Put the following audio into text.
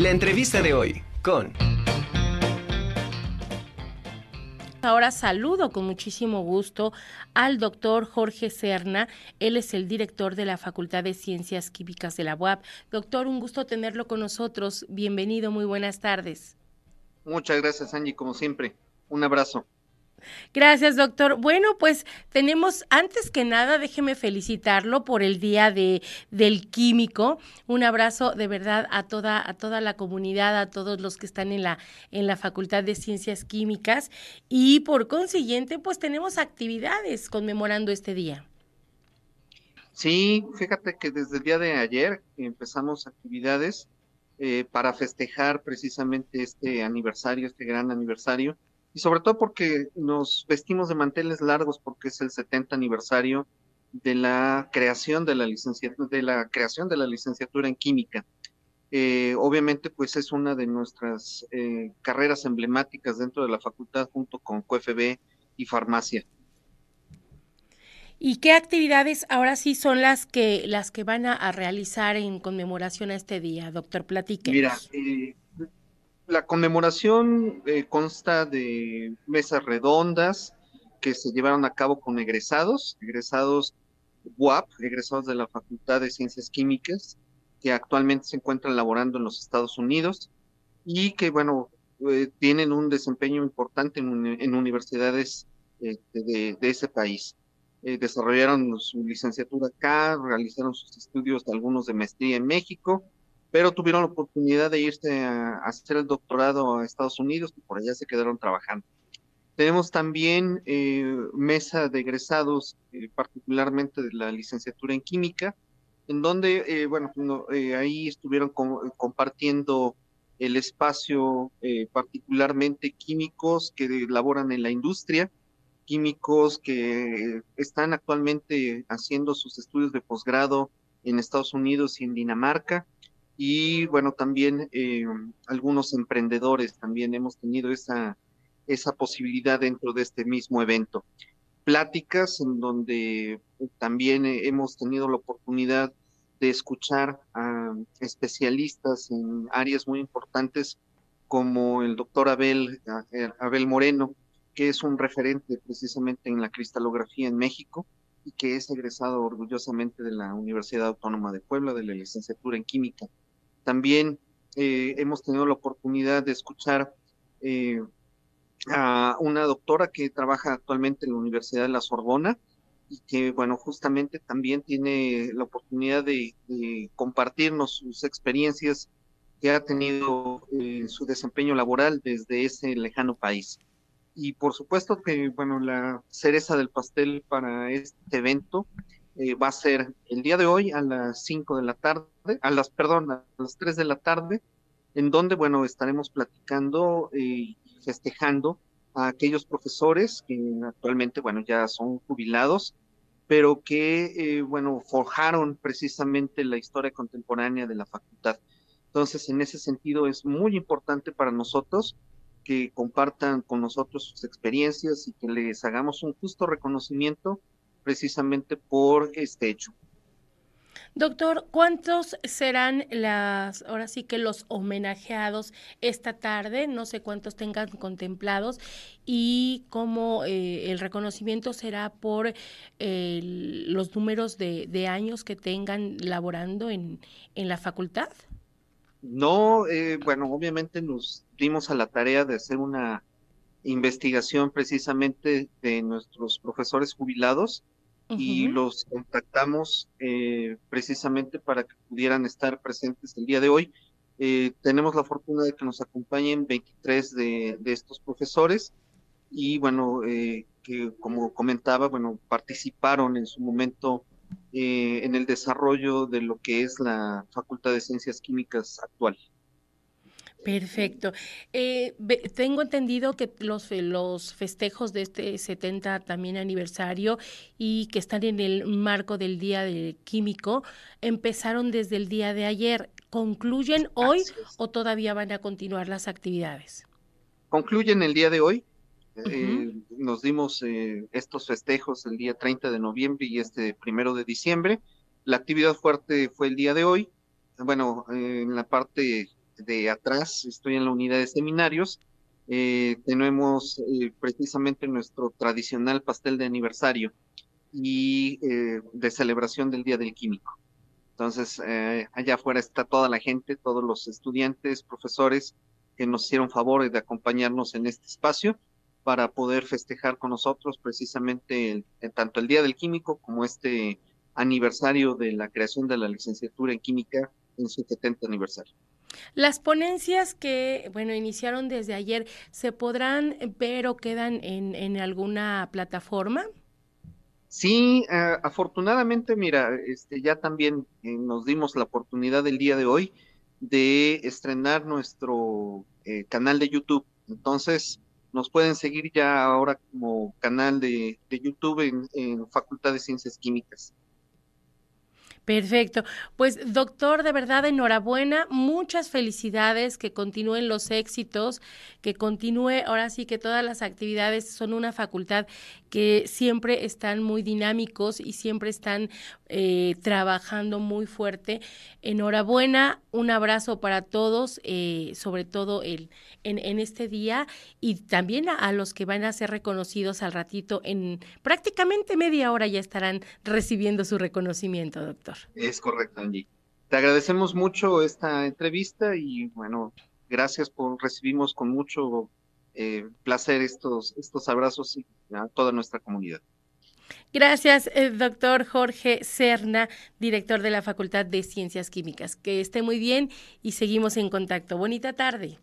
La entrevista de hoy con... Ahora saludo con muchísimo gusto al doctor Jorge Serna. Él es el director de la Facultad de Ciencias Químicas de la UAP. Doctor, un gusto tenerlo con nosotros. Bienvenido, muy buenas tardes. Muchas gracias, Angie, como siempre. Un abrazo. Gracias, doctor. Bueno, pues tenemos, antes que nada, déjeme felicitarlo por el Día de, del Químico. Un abrazo de verdad a toda, a toda la comunidad, a todos los que están en la, en la Facultad de Ciencias Químicas. Y por consiguiente, pues tenemos actividades conmemorando este día. Sí, fíjate que desde el día de ayer empezamos actividades eh, para festejar precisamente este aniversario, este gran aniversario y sobre todo porque nos vestimos de manteles largos porque es el 70 aniversario de la creación de la licenciatura, de la creación de la licenciatura en química. Eh, obviamente, pues es una de nuestras eh, carreras emblemáticas dentro de la facultad junto con QFB y farmacia. ¿Y qué actividades ahora sí son las que las que van a, realizar en conmemoración a este día, doctor? Platique. Mira, eh, la conmemoración eh, consta de mesas redondas que se llevaron a cabo con egresados, egresados WAP, egresados de la Facultad de Ciencias Químicas, que actualmente se encuentran laborando en los Estados Unidos y que, bueno, eh, tienen un desempeño importante en, universidades este, de, ese país. Eh, desarrollaron su licenciatura acá, realizaron sus estudios, algunos de maestría en México, pero tuvieron la oportunidad de irse a, hacer el doctorado a Estados Unidos y por allá se quedaron trabajando. Tenemos también eh, mesa de egresados, eh, particularmente de la licenciatura en química, en donde, eh, bueno, ahí estuvieron compartiendo el espacio, particularmente químicos que laboran en la industria, químicos que están actualmente haciendo sus estudios de posgrado en Estados Unidos y en Dinamarca, y bueno, también eh, algunos emprendedores también hemos tenido esa, esa posibilidad dentro de este mismo evento. Pláticas en donde también hemos tenido la oportunidad de escuchar a especialistas en áreas muy importantes como el doctor Abel, eh, Abel Moreno, que es un referente precisamente en la cristalografía en México y que es egresado orgullosamente de la Universidad Autónoma de Puebla, de la licenciatura en química. También eh, hemos tenido la oportunidad de escuchar eh, a una doctora que trabaja actualmente en la Universidad de la Sorbona y que, bueno, justamente también tiene la oportunidad de, compartirnos sus experiencias que ha tenido en su desempeño laboral desde ese lejano país. Y por supuesto que, bueno, la cereza del pastel para este evento eh, va a ser el día de hoy a las 5 de la tarde, a las, perdón, a las 3 de la tarde, en donde, bueno, estaremos platicando y festejando a aquellos profesores que actualmente, bueno, ya son jubilados, pero que, eh, bueno, forjaron precisamente la historia contemporánea de la facultad. Entonces, en ese sentido, es muy importante para nosotros que compartan con nosotros sus experiencias y que les hagamos un justo reconocimiento precisamente por este hecho. Doctor, ¿cuántos serán las, ahora sí que los homenajeados esta tarde? No sé cuántos tengan contemplados y cómo eh, el reconocimiento será por los números de, años que tengan laborando en, en la facultad. No, eh, bueno, obviamente nos dimos a la tarea de hacer una investigación precisamente de nuestros profesores jubilados y los contactamos eh, precisamente para que pudieran estar presentes el día de hoy. Eh, tenemos la fortuna de que nos acompañen 23 de, de estos profesores y bueno, eh, que como comentaba, bueno, participaron en su momento en el desarrollo de lo que es la Facultad de Ciencias Químicas actual. Perfecto. Eh, tengo entendido que los, los festejos de este 70 también aniversario y que están en el marco del Día del Químico empezaron desde el día de ayer. ¿Concluyen hoy o todavía van a continuar las actividades? Concluyen el día de hoy. Eh, nos dimos eh, estos festejos el día 30 de noviembre y este primero de diciembre. La actividad fuerte fue el día de hoy. Bueno, en la parte de atrás, estoy en la unidad de seminarios, eh, tenemos eh, precisamente nuestro tradicional pastel de aniversario y eh, de celebración del Día del Químico. Entonces, allá afuera está toda la gente, todos los estudiantes, profesores que nos hicieron favor de acompañarnos en este espacio para poder festejar con nosotros precisamente tanto el Día del Químico como este aniversario de la creación de la licenciatura en química en su 70 aniversario. Las ponencias que, bueno, iniciaron desde ayer, ¿se podrán ver o quedan en, alguna plataforma? Sí, afortunadamente, mira, este, ya también eh, nos dimos la oportunidad el día de hoy de estrenar nuestro eh, canal de YouTube. Entonces, nos pueden seguir ya ahora como canal de, YouTube en Facultad de Ciencias Químicas. Perfecto. Pues doctor, de verdad, enhorabuena, muchas felicidades, que continúen los éxitos, que continúe, ahora sí que todas las actividades son una facultad que siempre están muy dinámicos y siempre están eh, trabajando muy fuerte. Enhorabuena, un abrazo para todos, eh, sobre todo el, en, este día y también a, a los que van a ser reconocidos al ratito, en prácticamente media hora ya estarán recibiendo su reconocimiento, doctor. Es correcto, Angie. Te agradecemos mucho esta entrevista y bueno, gracias por recibimos con mucho eh, placer estos, estos abrazos a toda nuestra comunidad. Gracias, eh, doctor Jorge Serna, director de la Facultad de Ciencias Químicas. Que esté muy bien y seguimos en contacto. Bonita tarde.